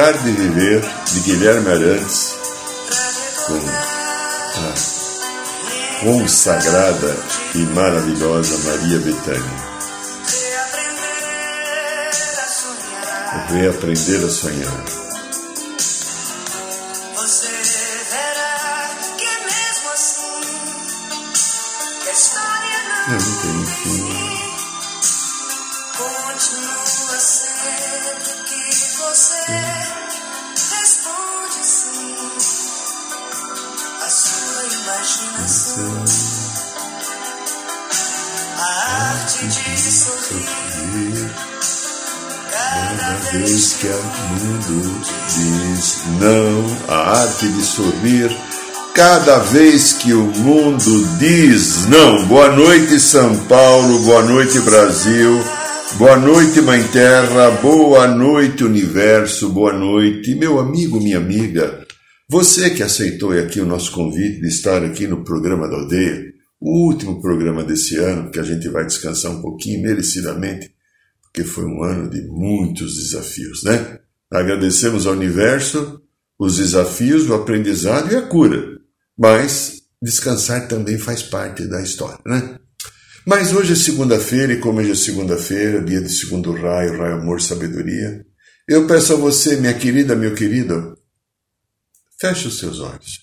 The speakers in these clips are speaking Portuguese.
Brincar de Viver, de Guilherme Arantes, com a consagrada e maravilhosa Maria Bethânia. Reaprender a sonhar. Eu não tenho fim. Imaginação. A arte de sorrir cada vez que o mundo diz não. A arte de sorrir cada vez que o mundo diz não. Boa noite, São Paulo. Boa noite, Brasil. Boa noite, Mãe Terra, boa noite, Universo, boa noite, meu amigo, minha amiga. Você que aceitou aqui o nosso convite de estar aqui no programa da aldeia, o último programa desse ano, que a gente vai descansar um pouquinho, merecidamente, porque foi um ano de muitos desafios, né? Agradecemos ao Universo os desafios, o aprendizado e a cura, mas descansar também faz parte da história, né? Mas hoje é segunda-feira, e como hoje é segunda-feira, dia de segundo raio, raio amor, sabedoria, eu peço a você, minha querida, meu querido, feche os seus olhos.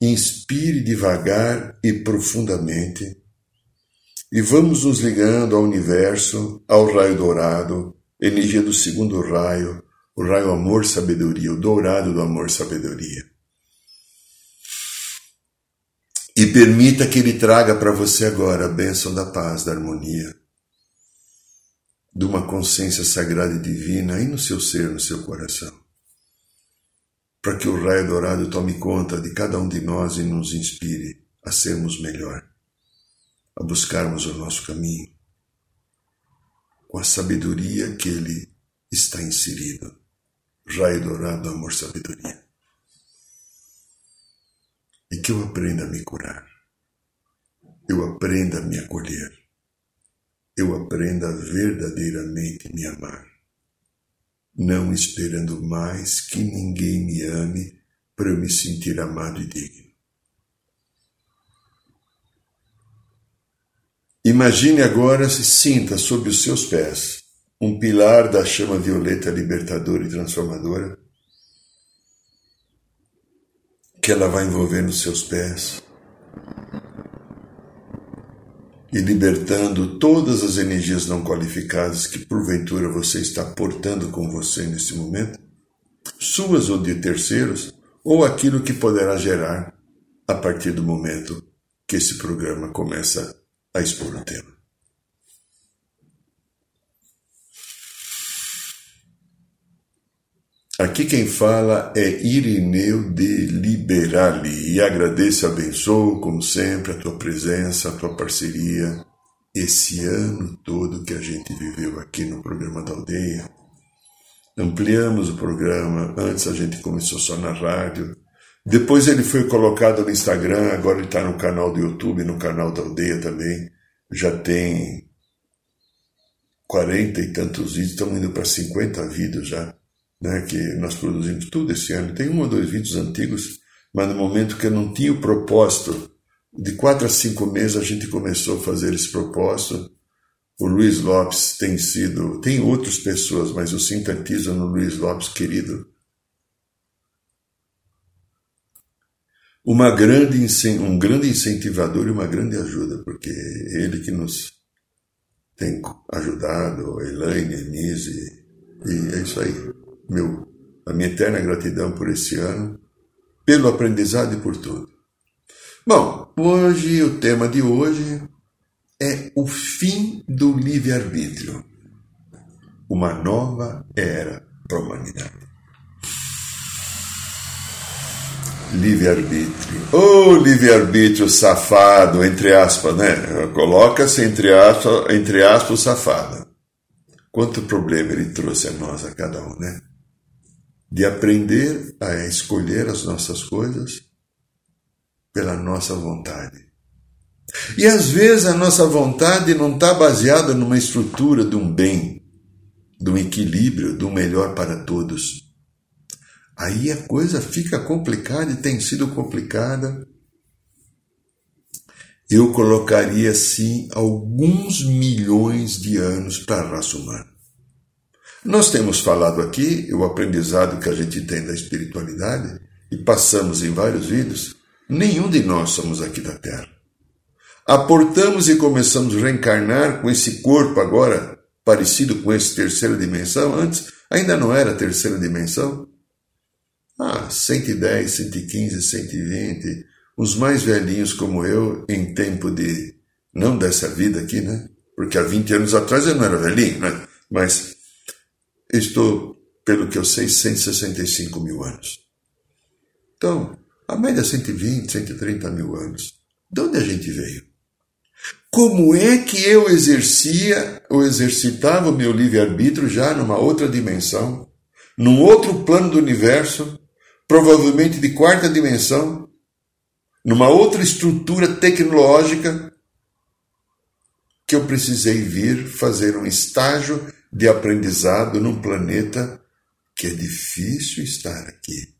Inspire devagar e profundamente e vamos nos ligando ao universo, ao raio dourado, energia do segundo raio, o raio amor, sabedoria, o dourado do amor, sabedoria. E permita que Ele traga para você agora a bênção da paz, da harmonia, de uma consciência sagrada e divina aí no seu ser, no seu coração. Para que o raio dourado tome conta de cada um de nós e nos inspire a sermos melhor, a buscarmos o nosso caminho, com a sabedoria que Ele está inserido. Raio dourado, amor, sabedoria e que eu aprenda a me curar. Eu aprenda a me acolher. Eu aprenda verdadeiramente me amar. Não esperando mais que ninguém me ame para eu me sentir amado e digno. Imagine agora se sinta sob os seus pés um pilar da chama violeta libertadora e transformadora que ela vai envolver nos seus pés e libertando todas as energias não qualificadas que porventura você está portando com você nesse momento, suas ou de terceiros, ou aquilo que poderá gerar a partir do momento que esse programa começa a expor o tema. Aqui quem fala é Irineu de Liberali e agradeço e abençoo, como sempre, a tua presença, a tua parceria, esse ano todo que a gente viveu aqui no programa da aldeia. Ampliamos o programa, antes a gente começou só na rádio, depois ele foi colocado no Instagram, agora ele está no canal do YouTube, no canal da aldeia também. Já tem quarenta e tantos vídeos, estamos indo para 50 vídeos já né, que nós produzimos tudo esse ano. Tem um ou dois vídeos antigos, mas no momento que eu não tinha o propósito, de quatro a cinco meses a gente começou a fazer esse propósito. O Luiz Lopes tem sido, tem outras pessoas, mas eu sintetizo no Luiz Lopes, querido. Uma grande, um grande incentivador e uma grande ajuda, porque ele que nos tem ajudado, Elaine, Enise, e é isso aí meu, a minha eterna gratidão por esse ano, pelo aprendizado e por tudo. Bom, hoje o tema de hoje é o fim do livre-arbítrio. Uma nova era para a humanidade. Livre-arbítrio. Ô oh, livre-arbítrio safado, entre aspas, né? Coloca-se entre aspas, entre aspas safado. Quanto problema ele trouxe a nós, a cada um, né? De aprender a escolher as nossas coisas pela nossa vontade. E às vezes a nossa vontade não está baseada numa estrutura de um bem, de um equilíbrio, de um melhor para todos. Aí a coisa fica complicada e tem sido complicada. Eu colocaria assim alguns milhões de anos para a raça humana. Nós temos falado aqui o aprendizado que a gente tem da espiritualidade e passamos em vários vídeos. Nenhum de nós somos aqui da Terra. Aportamos e começamos a reencarnar com esse corpo agora parecido com essa terceira dimensão. Antes ainda não era terceira dimensão. Ah, 110, 115, 120. Os mais velhinhos como eu, em tempo de. Não dessa vida aqui, né? Porque há 20 anos atrás eu não era velhinho, né? Mas estou, pelo que eu sei, 165 mil anos. Então, a média é 120, 130 mil anos. De onde a gente veio? Como é que eu exercia ou exercitava o meu livre-arbítrio já numa outra dimensão, num outro plano do universo, provavelmente de quarta dimensão, numa outra estrutura tecnológica, que eu precisei vir fazer um estágio de aprendizado num planeta que é difícil estar aqui,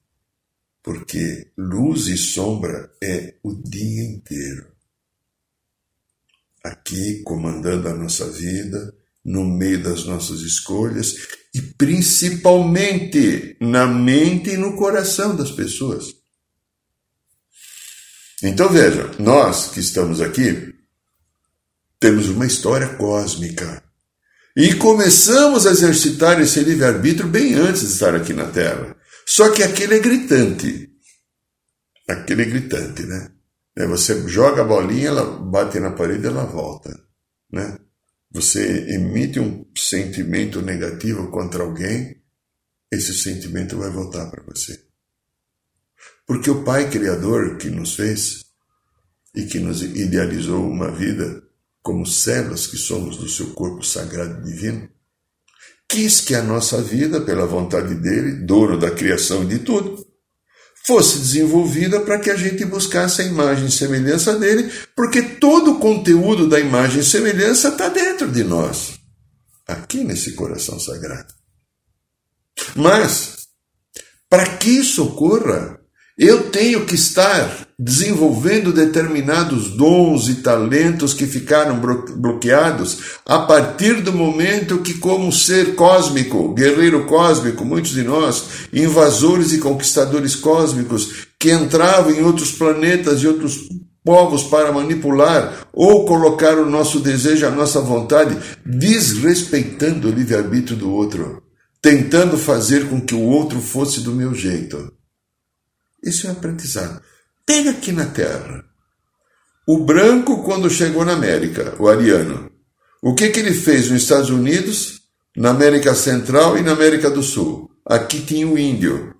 porque luz e sombra é o dia inteiro. Aqui, comandando a nossa vida, no meio das nossas escolhas e principalmente na mente e no coração das pessoas. Então veja, nós que estamos aqui temos uma história cósmica e começamos a exercitar esse livre-arbítrio bem antes de estar aqui na Terra. Só que aquele é gritante. Aquele é gritante, né? É, você joga a bolinha, ela bate na parede ela volta, né? você emite um sentimento negativo contra alguém, esse sentimento vai voltar para você. Porque o Pai Criador que nos fez e que nos idealizou uma vida como células que somos do seu corpo sagrado divino, quis que a nossa vida, pela vontade dele, dono da criação de tudo, fosse desenvolvida para que a gente buscasse a imagem e semelhança dele, porque todo o conteúdo da imagem e semelhança está dentro de nós, aqui nesse coração sagrado. Mas, para que isso ocorra, eu tenho que estar desenvolvendo determinados dons e talentos que ficaram bloqueados a partir do momento que, como ser cósmico, guerreiro cósmico, muitos de nós, invasores e conquistadores cósmicos, que entravam em outros planetas e outros povos para manipular ou colocar o nosso desejo, a nossa vontade, desrespeitando o livre-arbítrio do outro, tentando fazer com que o outro fosse do meu jeito. Isso é aprendizado. Tem aqui na Terra. O branco, quando chegou na América, o ariano, o que, que ele fez nos Estados Unidos, na América Central e na América do Sul? Aqui tinha o índio.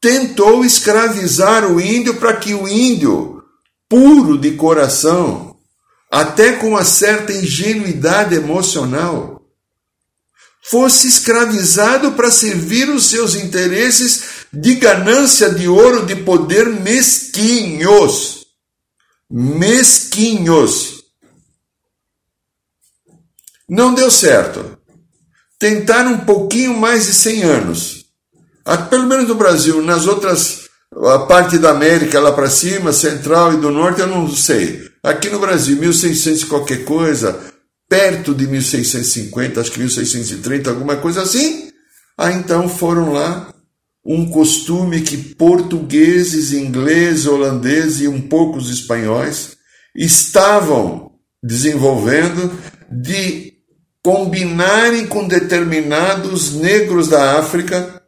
Tentou escravizar o índio para que o índio, puro de coração, até com uma certa ingenuidade emocional, fosse escravizado para servir os seus interesses de ganância de ouro, de poder mesquinhos. Mesquinhos. Não deu certo. Tentaram um pouquinho mais de 100 anos. Pelo menos no Brasil, nas outras, a parte da América lá para cima, central e do norte, eu não sei. Aqui no Brasil, 1600 qualquer coisa, perto de 1650, acho que 1630, alguma coisa assim. Aí então foram lá um costume que portugueses, ingleses, holandeses e um pouco os espanhóis estavam desenvolvendo de combinarem com determinados negros da África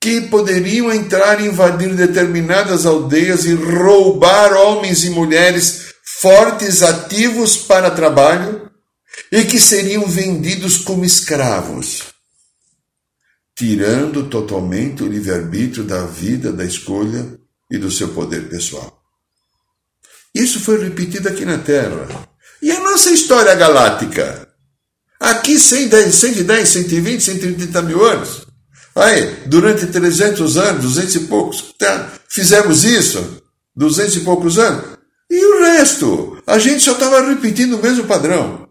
que poderiam entrar e invadir determinadas aldeias e roubar homens e mulheres fortes, ativos para trabalho e que seriam vendidos como escravos, tirando totalmente o livre-arbítrio da vida, da escolha e do seu poder pessoal. Isso foi repetido aqui na Terra. E a nossa história galáctica? Aqui 110, 110 120, 130 mil anos. Aí, durante 300 anos, 200 e poucos, tá, fizemos isso, 200 e poucos anos. E o resto? A gente só estava repetindo o mesmo padrão.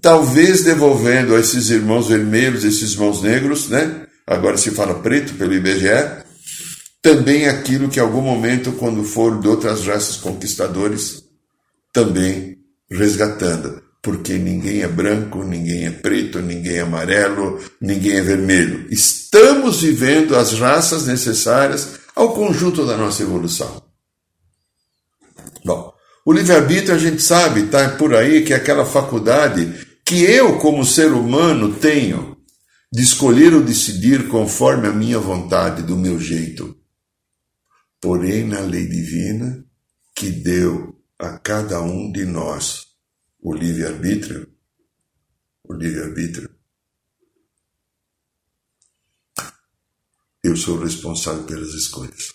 Talvez devolvendo a esses irmãos vermelhos, esses irmãos negros, né? Agora se fala preto pelo IBGE, também aquilo que em algum momento, quando for de outras raças conquistadores, também resgatando. Porque ninguém é branco, ninguém é preto, ninguém é amarelo, ninguém é vermelho. Estamos vivendo as raças necessárias ao conjunto da nossa evolução. Bom, o livre-arbítrio a gente sabe, está por aí, que é aquela faculdade que eu, como ser humano, tenho de escolher ou decidir conforme a minha vontade, do meu jeito porém na lei divina que deu a cada um de nós o livre-arbítrio, o livre-arbítrio, eu sou responsável pelas escolhas.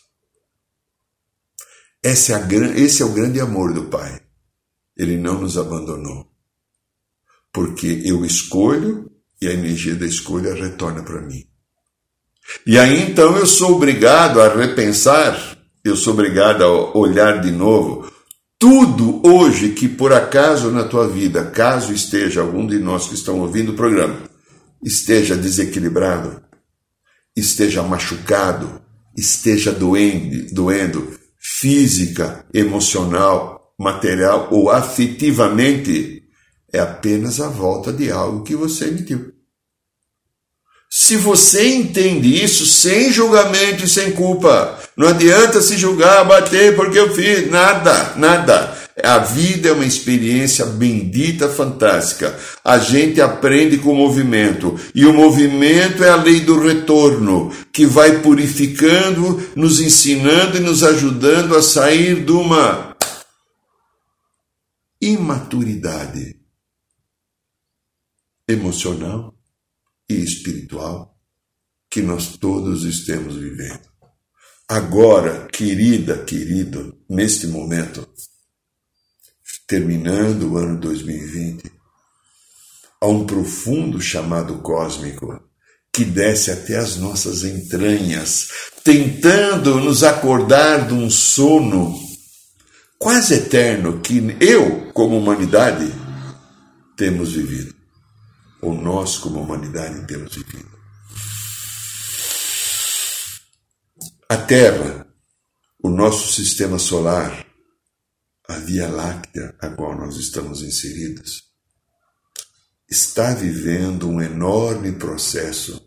Esse é, a, esse é o grande amor do Pai. Ele não nos abandonou. Porque eu escolho e a energia da escolha retorna para mim. E aí então eu sou obrigado a repensar, eu sou obrigado a olhar de novo tudo hoje que por acaso na tua vida, caso esteja algum de nós que estão ouvindo o programa, esteja desequilibrado, esteja machucado, esteja doendo, doendo física, emocional, material ou afetivamente, é apenas a volta de algo que você emitiu. Se você entende isso sem julgamento e sem culpa, não adianta se julgar, bater porque eu fiz, nada, nada. A vida é uma experiência bendita, fantástica. A gente aprende com o movimento. E o movimento é a lei do retorno, que vai purificando, nos ensinando e nos ajudando a sair de uma imaturidade emocional e espiritual que nós todos estamos vivendo. Agora, querida, querido, neste momento, terminando o ano 2020, há um profundo chamado cósmico que desce até as nossas entranhas, tentando nos acordar de um sono quase eterno que eu, como humanidade, temos vivido ou nós, como humanidade, temos vivido. A Terra, o nosso sistema solar, a Via Láctea a qual nós estamos inseridos, está vivendo um enorme processo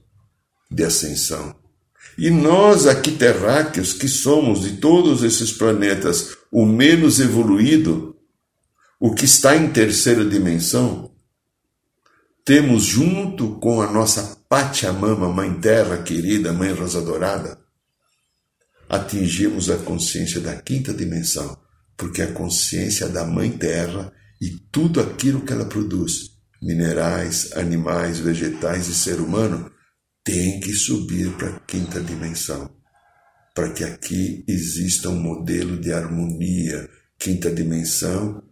de ascensão. E nós, aqui terráqueos, que somos de todos esses planetas o menos evoluído, o que está em terceira dimensão, temos junto com a nossa Pachamama, Mãe Terra querida, Mãe Rosa Dourada, atingimos a consciência da quinta dimensão, porque a consciência da Mãe Terra e tudo aquilo que ela produz, minerais, animais, vegetais e ser humano, tem que subir para a quinta dimensão, para que aqui exista um modelo de harmonia. Quinta dimensão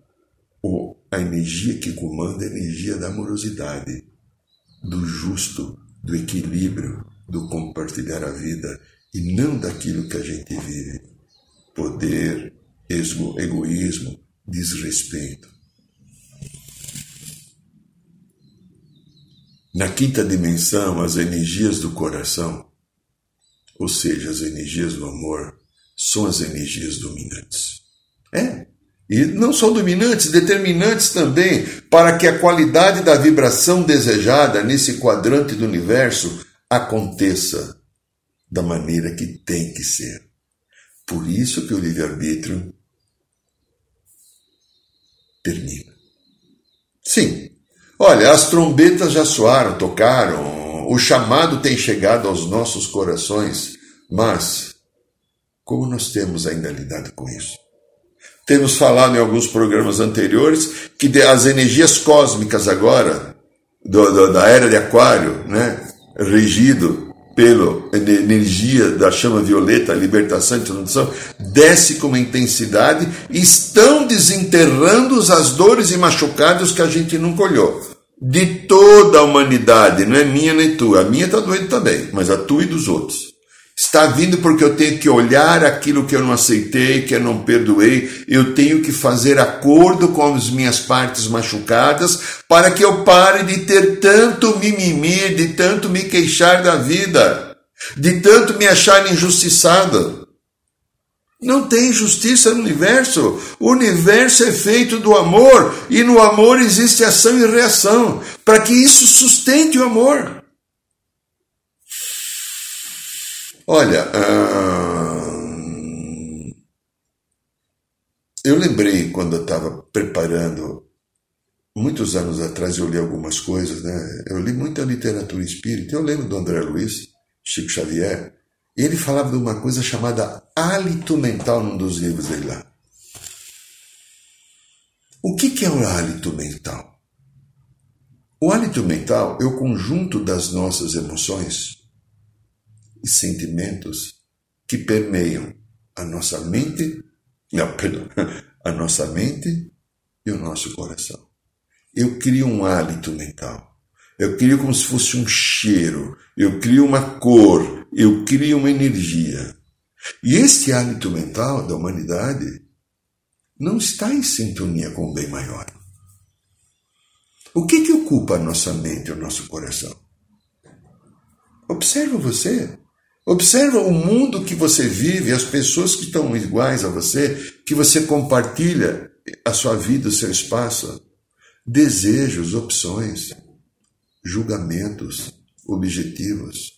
o, a energia que comanda é a energia da amorosidade, do justo, do equilíbrio, do compartilhar a vida e não daquilo que a gente vive. Poder, ego, egoísmo, desrespeito. Na quinta dimensão, as energias do coração, ou seja, as energias do amor, são as energias dominantes. É, e não só dominantes, determinantes também para que a qualidade da vibração desejada nesse quadrante do universo aconteça da maneira que tem que ser. Por isso que o livre-arbítrio termina. Sim. Olha, as trombetas já soaram, tocaram, o chamado tem chegado aos nossos corações, mas como nós temos ainda lidado com isso? Temos falado em alguns programas anteriores que as energias cósmicas agora, do, do, da era de Aquário, né, regido pela energia da chama violeta, libertação e transmutação, desce com uma intensidade e estão desenterrando as dores e machucados que a gente nunca olhou. De toda a humanidade, não é minha nem tua. A minha está doendo também, mas a tua e dos outros. Está vindo porque eu tenho que olhar aquilo que eu não aceitei, que eu não perdoei. Eu tenho que fazer acordo com as minhas partes machucadas para que eu pare de ter tanto mimimi, de tanto me queixar da vida, de tanto me achar injustiçado. Não tem justiça no universo. O universo é feito do amor e no amor existe ação e reação para que isso sustente o amor. Olha, hum, eu lembrei quando eu estava preparando, muitos anos atrás eu li algumas coisas, né? Eu li muita literatura espírita, eu lembro do André Luiz, Chico Xavier, e ele falava de uma coisa chamada hálito mental num dos livros dele lá. O que, que é o hálito mental? O hálito mental é o conjunto das nossas emoções e sentimentos que permeiam a nossa mente, não, perdão, a nossa mente e o nosso coração. Eu crio um hálito mental. Eu crio como se fosse um cheiro, eu crio uma cor, eu crio uma energia. E este hálito mental da humanidade não está em sintonia com o bem maior. O que, que ocupa a nossa mente e o nosso coração? Observa você. Observa o mundo que você vive, as pessoas que estão iguais a você, que você compartilha a sua vida, o seu espaço, desejos, opções, julgamentos, objetivos.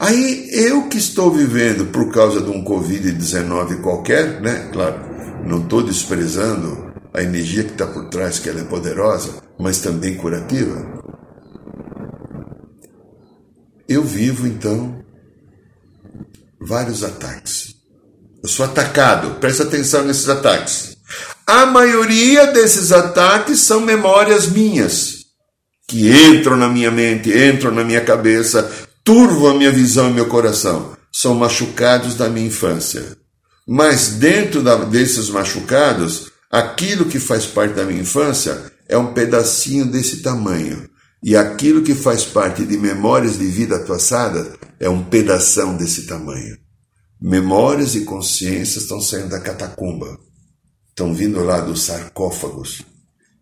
Aí eu que estou vivendo por causa de um Covid-19 qualquer, né? Claro, não estou desprezando a energia que está por trás, que ela é poderosa, mas também curativa. Eu vivo então vários ataques. Eu sou atacado, presta atenção nesses ataques. A maioria desses ataques são memórias minhas, que entram na minha mente, entram na minha cabeça, turvam a minha visão e meu coração. São machucados da minha infância. Mas dentro da, desses machucados, aquilo que faz parte da minha infância é um pedacinho desse tamanho. E aquilo que faz parte de memórias de vida passada é um pedação desse tamanho. Memórias e consciências estão saindo da catacumba. Estão vindo lá dos sarcófagos.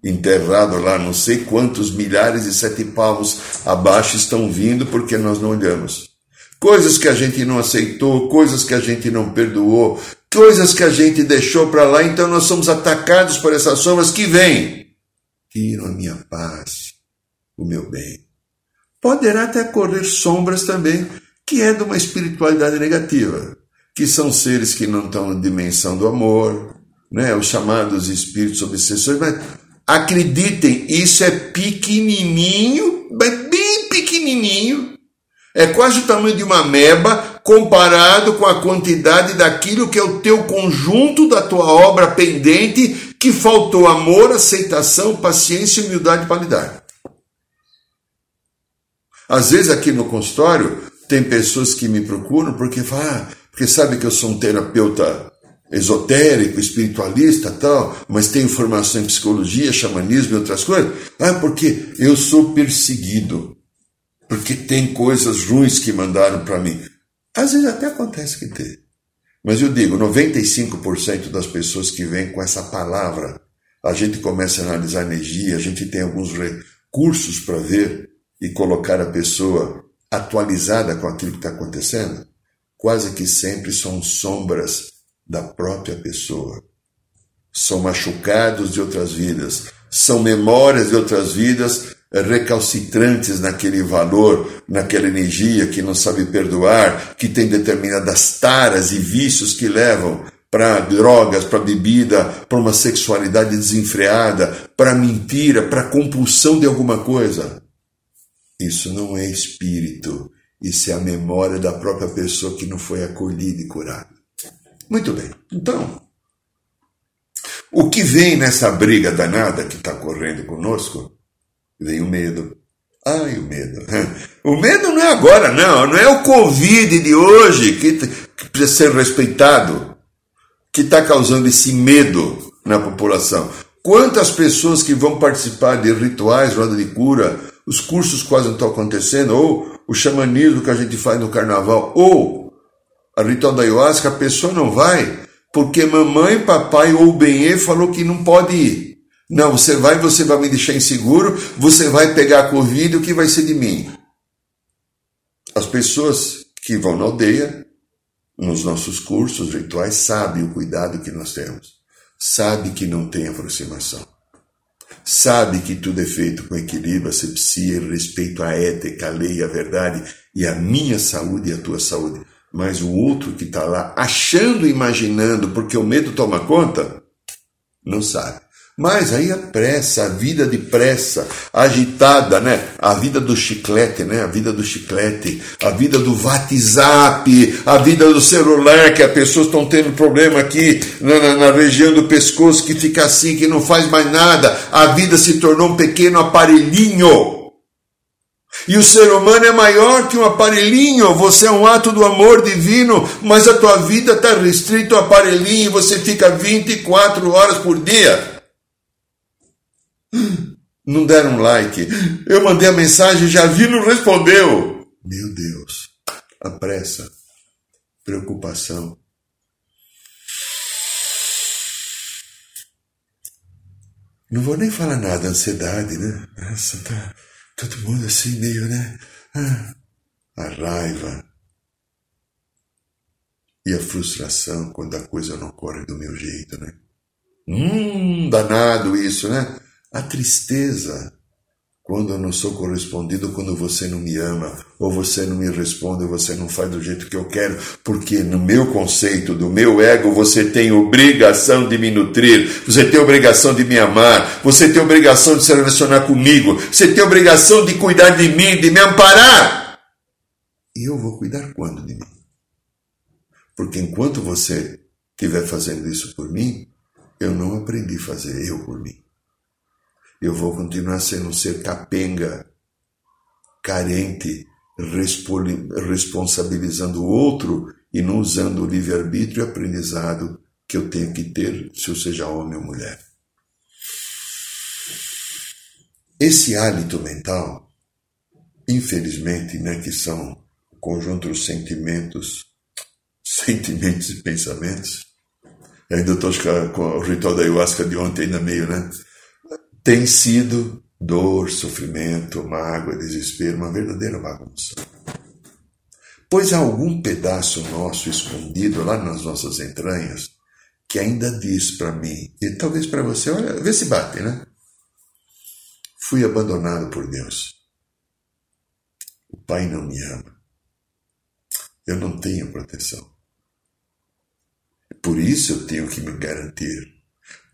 Enterrado lá não sei quantos milhares de sete palmos abaixo estão vindo porque nós não olhamos. Coisas que a gente não aceitou, coisas que a gente não perdoou, coisas que a gente deixou para lá, então nós somos atacados por essas sombras que vêm. Tiram a minha paz, o meu bem. Poderá até correr sombras também, que é de uma espiritualidade negativa, que são seres que não estão na dimensão do amor, né? os chamados espíritos obsessores, mas acreditem, isso é pequenininho, bem pequenininho, é quase o tamanho de uma meba comparado com a quantidade daquilo que é o teu conjunto da tua obra pendente que faltou amor, aceitação, paciência, humildade e qualidade. Às vezes aqui no consultório tem pessoas que me procuram porque falam, ah, porque sabe que eu sou um terapeuta esotérico, espiritualista tal, mas tenho formação em psicologia, xamanismo e outras coisas. Ah, porque eu sou perseguido. Porque tem coisas ruins que mandaram para mim. Às vezes até acontece que tem. Mas eu digo, 95% das pessoas que vêm com essa palavra, a gente começa a analisar energia, a gente tem alguns recursos para ver e colocar a pessoa atualizada com aquilo que está acontecendo, quase que sempre são sombras da própria pessoa. São machucados de outras vidas, são memórias de outras vidas recalcitrantes naquele valor, naquela energia que não sabe perdoar, que tem determinadas taras e vícios que levam para drogas, para bebida, para uma sexualidade desenfreada, para mentira, para compulsão de alguma coisa. Isso não é espírito, isso é a memória da própria pessoa que não foi acolhida e curada. Muito bem, então, o que vem nessa briga danada que está correndo conosco? Vem o medo. Ai, o medo. O medo não é agora, não. Não é o Covid de hoje que, precisa ser respeitado, que está causando esse medo na população. Quantas pessoas que vão participar de rituais, roda de cura, os cursos quase não estão acontecendo, ou o xamanismo que a gente faz no carnaval, ou a ritual da ayahuasca, a pessoa não vai porque mamãe, papai ou o Benê falou que não pode ir. Não, você vai, você vai me deixar inseguro, você vai pegar a Covid, o que vai ser de mim? As pessoas que vão na aldeia, nos nossos cursos rituais, sabem o cuidado que nós temos. Sabe que não tem aproximação. Sabe que tudo é feito com equilíbrio, asepsia, respeito à ética, à lei, à verdade e à minha saúde e à tua saúde. Mas o outro que está lá achando, imaginando, porque o medo toma conta, não sabe. Mas aí a pressa, a vida de pressa, agitada, né? A vida do chiclete, né? A vida do chiclete, a vida do WhatsApp, a vida do celular, que as pessoas estão tendo problema aqui na, na, na, região do pescoço, que fica assim, que não faz mais nada. A vida se tornou um pequeno aparelhinho e o ser humano é maior que um aparelhinho. Você é um ato do amor divino, mas a tua vida está restrita ao aparelhinho e você fica 24 horas por dia. Não deram like. Eu mandei a mensagem, já vi, não respondeu. Meu Deus. A pressa, preocupação. Não vou nem falar nada, ansiedade, né? Nossa, tá Todo mundo assim, meio, né? Ah, a raiva e a frustração quando a coisa não corre do meu jeito, né? Hum, danado isso, né? A tristeza quando eu não sou correspondido, quando você não me ama, ou você não me responde, ou você não faz do jeito que eu quero, porque no meu conceito, do meu ego, você tem obrigação de me nutrir, você tem obrigação de me amar, você tem obrigação de se relacionar comigo, você tem obrigação de cuidar de mim, de me amparar. E eu vou cuidar quando de mim? Porque enquanto você estiver fazendo isso por mim, eu não aprendi a fazer eu por mim eu vou continuar sendo um ser capenga, carente, responsabilizando o outro e não usando o livre-arbítrio e aprendizado que eu tenho que ter, se eu seja homem ou mulher. Esse hálito mental, infelizmente, né, que são o conjunto dos sentimentos, sentimentos e pensamentos, ainda estou com o ritual da ayahuasca de ontem ainda meio, né? Tem sido dor, sofrimento, mágoa, desespero, uma verdadeira bagunça. Pois há algum pedaço nosso escondido lá nas nossas entranhas que ainda diz para mim, e talvez para você, olha, vê se bate, né? Fui abandonado por Deus. O Pai não me ama. Eu não tenho proteção. Por isso eu tenho que me garantir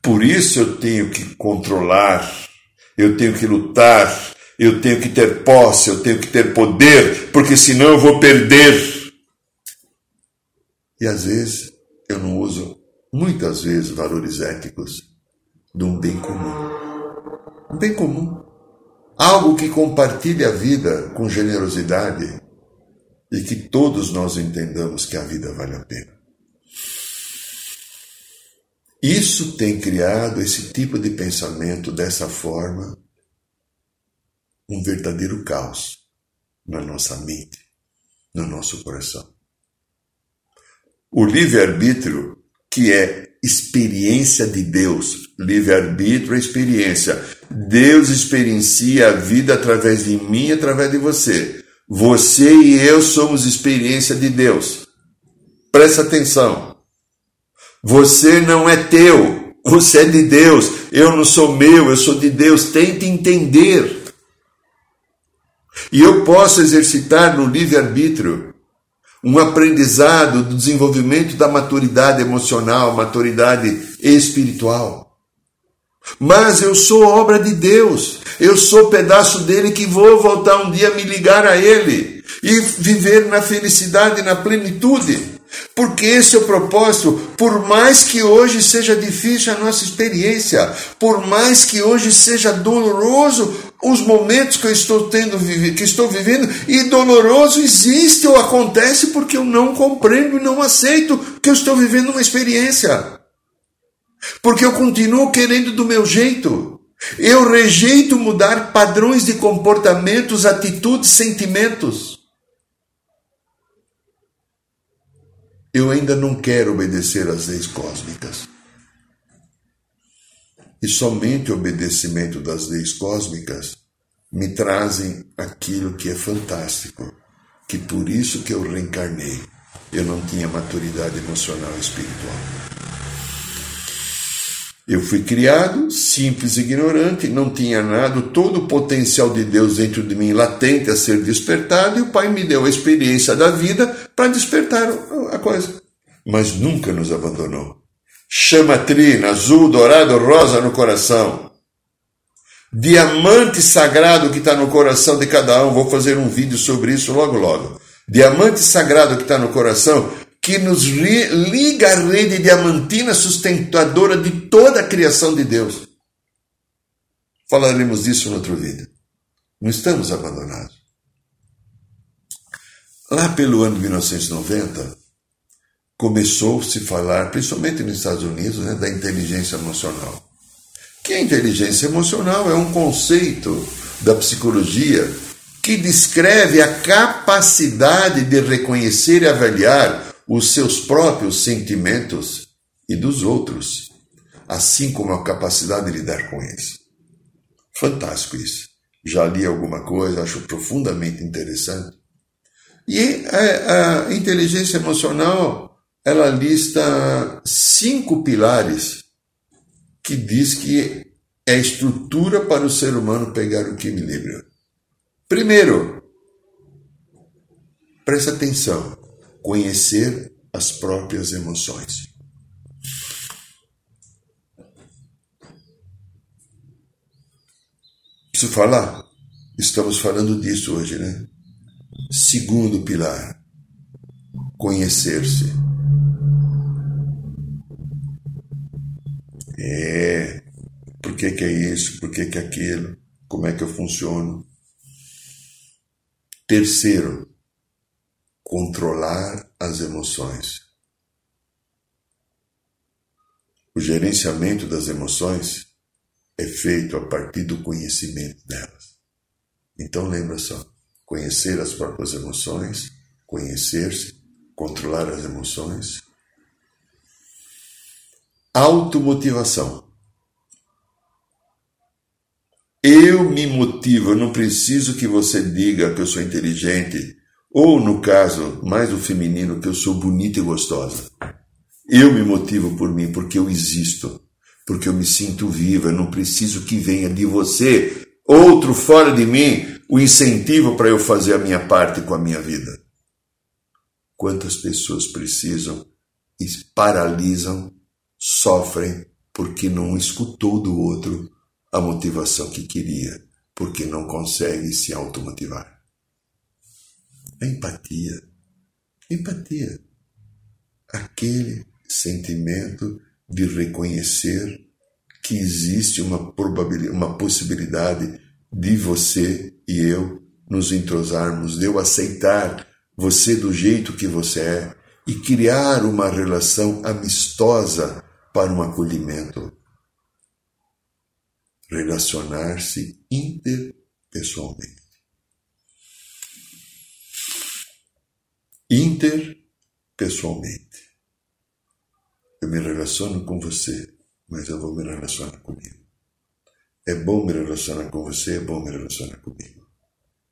por isso eu tenho que controlar, eu tenho que lutar, eu tenho que ter posse, eu tenho que ter poder, porque senão eu vou perder. E às vezes eu não uso, muitas vezes, valores éticos de um bem comum. Um bem comum. Algo que compartilhe a vida com generosidade e que todos nós entendamos que a vida vale a pena. Isso tem criado esse tipo de pensamento dessa forma, um verdadeiro caos na nossa mente, no nosso coração. O livre-arbítrio, que é experiência de Deus, livre-arbítrio é experiência. Deus experiencia a vida através de mim, através de você. Você e eu somos experiência de Deus. Presta atenção. Você não é teu, você é de Deus. Eu não sou meu, eu sou de Deus. Tente entender. E eu posso exercitar no livre-arbítrio um aprendizado do desenvolvimento da maturidade emocional, maturidade espiritual. Mas eu sou obra de Deus. Eu sou pedaço dele que vou voltar um dia me ligar a ele e viver na felicidade na plenitude. Porque esse é o propósito, por mais que hoje seja difícil a nossa experiência, por mais que hoje seja doloroso os momentos que eu estou tendo que estou vivendo, e doloroso existe ou acontece porque eu não compreendo e não aceito que eu estou vivendo uma experiência. Porque eu continuo querendo do meu jeito. Eu rejeito mudar padrões de comportamentos, atitudes, sentimentos. Eu ainda não quero obedecer às leis cósmicas. E somente o obedecimento das leis cósmicas me trazem aquilo que é fantástico, que por isso que eu reencarnei. Eu não tinha maturidade emocional e espiritual. Eu fui criado simples e ignorante, não tinha nada, todo o potencial de Deus dentro de mim latente a ser despertado, e o Pai me deu a experiência da vida para despertar a coisa. Mas nunca nos abandonou. Chama trina, azul, dourado, rosa no coração. Diamante sagrado que está no coração de cada um, vou fazer um vídeo sobre isso logo logo. Diamante sagrado que está no coração que nos liga à rede diamantina sustentadora de toda a criação de Deus. Falaremos disso no outro vídeo. Não estamos abandonados. Lá pelo ano de 1990, começou-se a falar, principalmente nos Estados Unidos, né, da inteligência emocional. Que a inteligência emocional é um conceito da psicologia que descreve a capacidade de reconhecer e avaliar os seus próprios sentimentos e dos outros, assim como a capacidade de lidar com eles. Fantástico isso. Já li alguma coisa, acho profundamente interessante. E a, a inteligência emocional, ela lista cinco pilares que diz que é estrutura para o ser humano pegar o equilíbrio. Primeiro, presta atenção conhecer as próprias emoções. Preciso falar? Estamos falando disso hoje, né? Segundo pilar, conhecer-se. É, por que, que é isso? Por que, que é aquilo? Como é que eu funciono? Terceiro, controlar as emoções. O gerenciamento das emoções é feito a partir do conhecimento delas. Então lembra só, conhecer as próprias emoções, conhecer-se, controlar as emoções. Automotivação. Eu me motivo, eu não preciso que você diga que eu sou inteligente, ou, no caso, mais o feminino, que eu sou bonita e gostosa. Eu me motivo por mim, porque eu existo, porque eu me sinto viva, eu não preciso que venha de você, outro fora de mim, o incentivo para eu fazer a minha parte com a minha vida. Quantas pessoas precisam e paralisam, sofrem, porque não escutou do outro a motivação que queria, porque não consegue se automotivar. A empatia. Empatia. Aquele sentimento de reconhecer que existe uma probabilidade, uma possibilidade de você e eu nos entrosarmos, de eu aceitar você do jeito que você é e criar uma relação amistosa para um acolhimento. Relacionar-se interpessoalmente. Interpessoalmente. Eu me relaciono com você, mas eu vou me relacionar comigo. É bom me relacionar com você, é bom me relacionar comigo.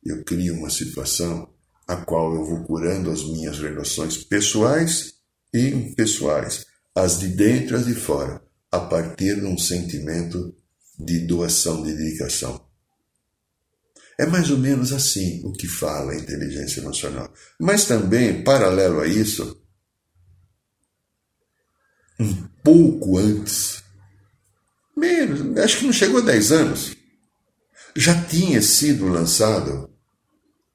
Eu crio uma situação a qual eu vou curando as minhas relações pessoais e impessoais, as de dentro e as de fora, a partir de um sentimento de doação, de dedicação. É mais ou menos assim o que fala a inteligência emocional. Mas também, paralelo a isso, um pouco antes, menos, acho que não chegou a 10 anos, já tinha sido lançado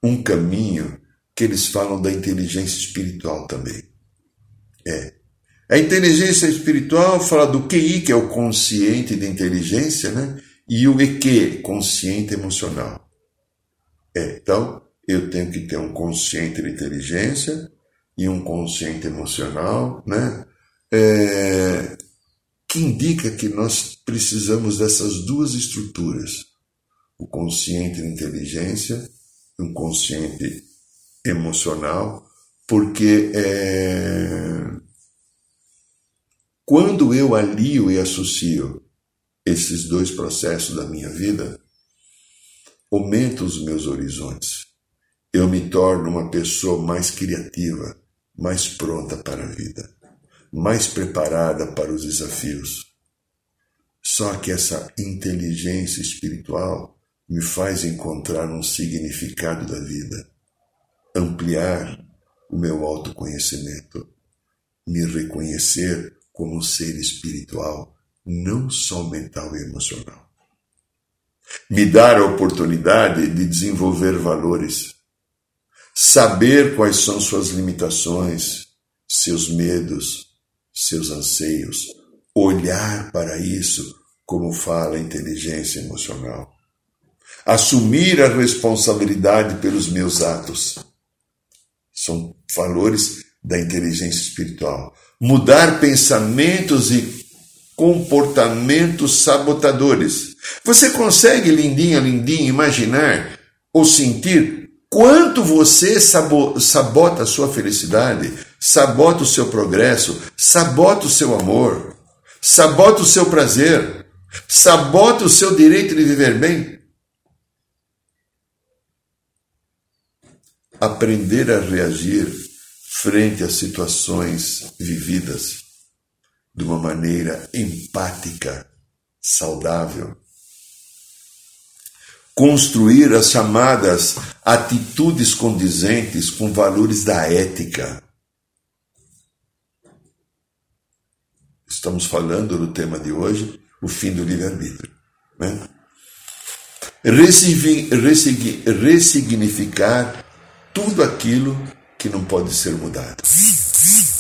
um caminho que eles falam da inteligência espiritual também. É. A inteligência espiritual fala do QI, que é o consciente de inteligência, né? E o EQ, consciente emocional. Então, eu tenho que ter um consciente de inteligência e um consciente emocional, né? É, que indica que nós precisamos dessas duas estruturas: o consciente de inteligência e um consciente emocional, porque é, quando eu alio e associo esses dois processos da minha vida, aumento os meus horizontes. Eu me torno uma pessoa mais criativa, mais pronta para a vida, mais preparada para os desafios. Só que essa inteligência espiritual me faz encontrar um significado da vida, ampliar o meu autoconhecimento, me reconhecer como um ser espiritual, não só mental e emocional. Me dar a oportunidade de desenvolver valores, saber quais são suas limitações, seus medos, seus anseios, olhar para isso como fala a inteligência emocional. Assumir a responsabilidade pelos meus atos. São valores da inteligência espiritual. Mudar pensamentos e comportamentos sabotadores. Você consegue, lindinha, lindinha, imaginar ou sentir quanto você sabota a sua felicidade, sabota o seu progresso, sabota o seu amor, sabota o seu prazer, sabota o seu direito de viver bem? Aprender a reagir frente às situações vividas de uma maneira empática, saudável. Construir as chamadas atitudes condizentes com valores da ética. Estamos falando no tema de hoje, o fim do livre-arbítrio. Né? Ressignificar tudo aquilo que não pode ser mudado.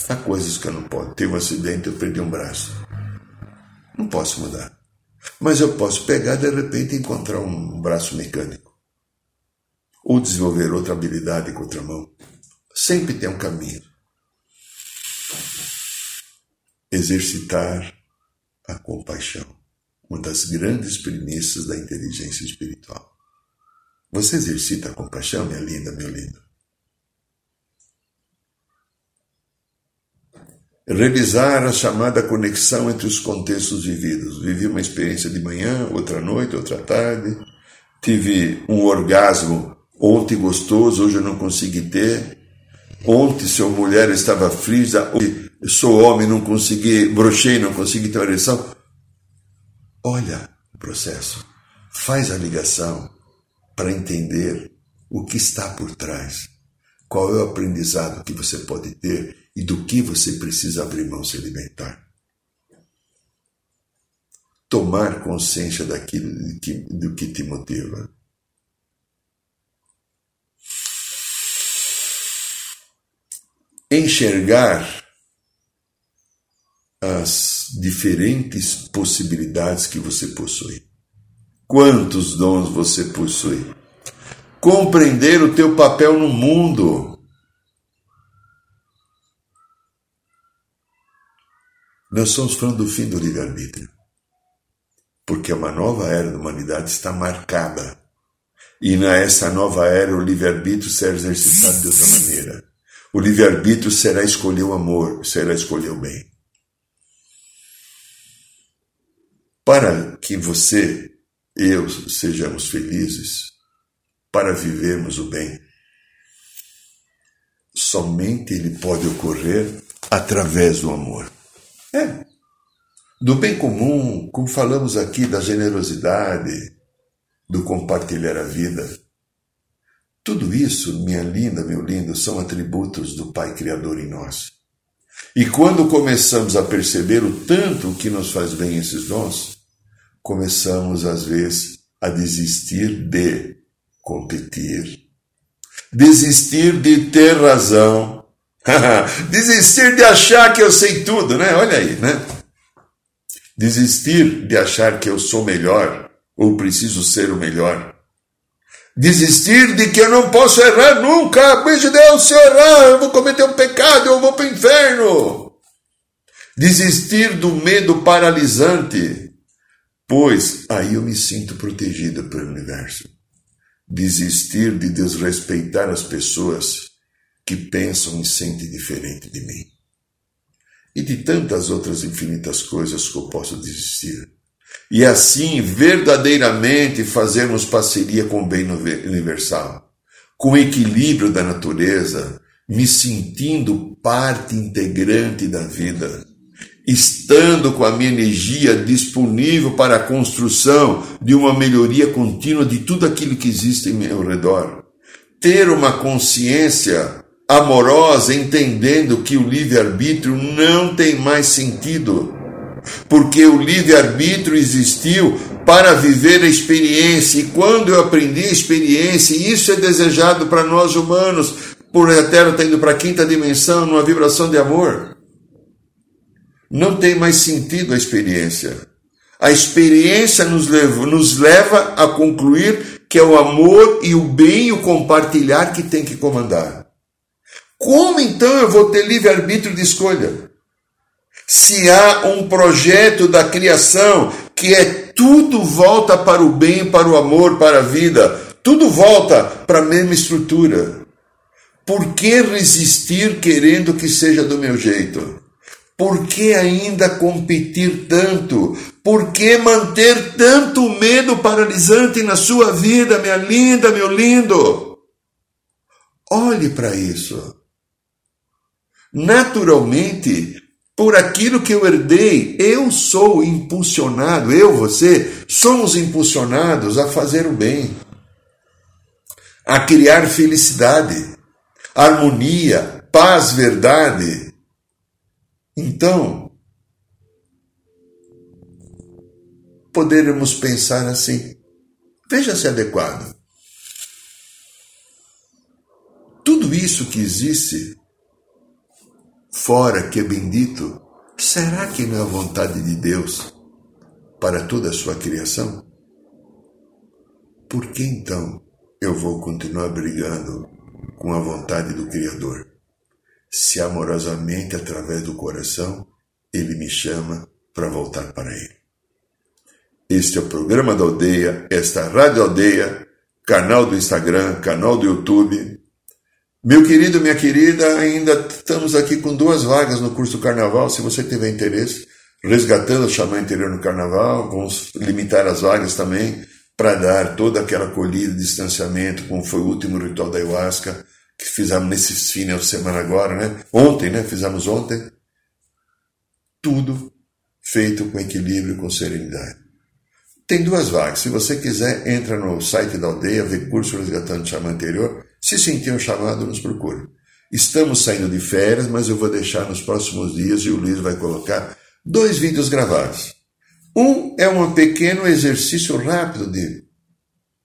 Há coisas que eu não posso. Tive um acidente, eu perdi um braço. Não posso mudar. Mas eu posso pegar, de repente, e encontrar um braço mecânico. Ou desenvolver outra habilidade com outra mão. Sempre tem um caminho. Exercitar a compaixão. Uma das grandes premissas da inteligência espiritual. Você exercita a compaixão, minha linda, meu lindo? Realizar a chamada conexão entre os contextos vividos. Vivi uma experiência de manhã, outra noite, outra tarde. Tive um orgasmo ontem gostoso, hoje eu não consegui ter. Ontem, sua mulher estava frisa, hoje sou homem, não consegui, brochei, não consegui ter uma ereção. Olha o processo. Faz a ligação para entender o que está por trás. Qual é o aprendizado que você pode ter e do que você precisa abrir mão se alimentar. Tomar consciência daquilo que, do que te motiva. Enxergar as diferentes possibilidades que você possui. Quantos dons você possui? Compreender o teu papel no mundo Nós estamos falando do fim do livre-arbítrio. Porque uma nova era da humanidade está marcada. E nessa nova era o livre-arbítrio será exercitado de outra maneira. O livre-arbítrio será escolher o amor, será escolher o bem. Para que você, eu, sejamos felizes, para vivermos o bem, somente ele pode ocorrer através do amor. É. Do bem comum, como falamos aqui, da generosidade, do compartilhar a vida. Tudo isso, minha linda, meu lindo, são atributos do Pai Criador em nós. E quando começamos a perceber o tanto que nos faz bem esses dons, começamos às vezes a desistir de competir, desistir de ter razão, desistir de achar que eu sei tudo, né? Olha aí, né? Desistir de achar que eu sou melhor ou preciso ser o melhor. Desistir de que eu não posso errar nunca. Beijo de Deus, se eu errar, eu vou cometer um pecado, eu vou para o inferno. Desistir do medo paralisante, pois aí eu me sinto protegido pelo universo. Desistir de desrespeitar as pessoas que pensam e sentem diferente de mim. E de tantas outras infinitas coisas que eu posso desistir e assim verdadeiramente fazermos parceria com o bem universal, com o equilíbrio da natureza, me sentindo parte integrante da vida, estando com a minha energia disponível para a construção de uma melhoria contínua de tudo aquilo que existe em meu redor. Ter uma consciência amorosa, entendendo que o livre-arbítrio não tem mais sentido porque o livre-arbítrio existiu para viver a experiência, e quando eu aprendi a experiência, isso é desejado para nós humanos, por a Terra está indo para a quinta dimensão, numa vibração de amor, não tem mais sentido a experiência. A experiência nos leva, nos leva a concluir que é o amor e o bem e o compartilhar que tem que comandar. Como então eu vou ter livre-arbítrio de escolha? se há um projeto da criação que é tudo volta para o bem, para o amor, para a vida, tudo volta para a mesma estrutura. Por que resistir querendo que seja do meu jeito? Por que ainda competir tanto? Por que manter tanto medo paralisante na sua vida, minha linda, meu lindo? Olhe para isso. Naturalmente, por aquilo que eu herdei, eu sou impulsionado, eu, você, somos impulsionados a fazer o bem, a criar felicidade, harmonia, paz, verdade. Então, poderemos pensar assim: veja se é adequado. Tudo isso que existe fora que é bendito, será que não é a vontade de Deus para toda a sua criação? Por que então eu vou continuar brigando com a vontade do Criador? Se amorosamente, através do coração, ele me chama para voltar para ele. Este é o programa da aldeia, esta Rádio Aldeia, canal do Instagram, canal do YouTube, meu querido, minha querida, ainda estamos aqui com duas vagas no curso Carnaval. Se você tiver interesse, resgatando o xamã interior no Carnaval, vamos limitar as vagas também para dar toda aquela acolhida, distanciamento, como foi o último ritual da ayahuasca que fizemos nesses finais de semana agora, né? Ontem, né? Fizemos ontem. Tudo feito com equilíbrio com serenidade. Tem duas vagas. Se você quiser, entra no site da aldeia, vê curso Resgatando o Xamã Interior se sentir um chamado, nos procure. Estamos saindo de férias, mas eu vou deixar nos próximos dias e o Luiz vai colocar dois vídeos gravados. Um é um pequeno exercício rápido de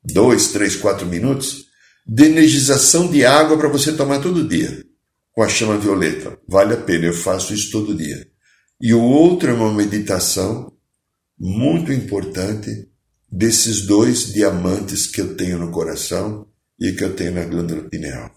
dois, três, quatro minutos de energização de água para você tomar todo dia com a chama violeta. Vale a pena, eu faço isso todo dia. E o outro é uma meditação muito importante desses dois diamantes que eu tenho no coração e que eu tenho na glândula pineal.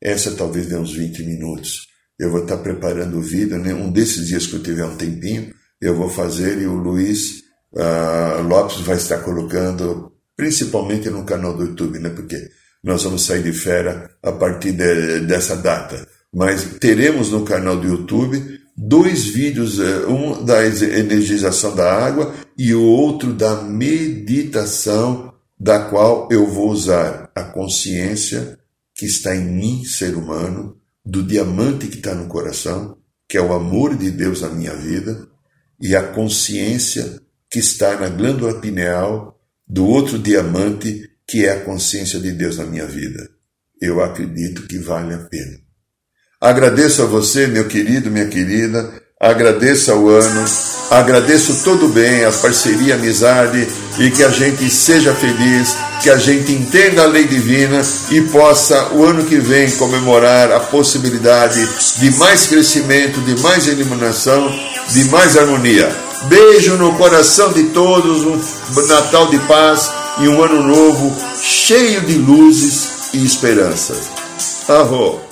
Essa talvez dê uns 20 minutos. Eu vou estar preparando o vídeo, né? um desses dias que eu tiver um tempinho, eu vou fazer e o Luiz uh, Lopes vai estar colocando, principalmente no canal do YouTube, né? porque nós vamos sair de férias a partir de, dessa data. Mas teremos no canal do YouTube dois vídeos, eh, um da energização da água e o outro da meditação da qual eu vou usar a consciência que está em mim, ser humano, do diamante que está no coração, que é o amor de Deus na minha vida, e a consciência que está na glândula pineal do outro diamante, que é a consciência de Deus na minha vida. Eu acredito que vale a pena. Agradeço a você, meu querido, minha querida, agradeça o ano, agradeço todo bem, a parceria, a amizade e que a gente seja feliz, que a gente entenda a lei divina e possa o ano que vem comemorar a possibilidade de mais crescimento, de mais iluminação, de mais harmonia. Beijo no coração de todos, um Natal de paz e um ano novo cheio de luzes e esperança. Arro.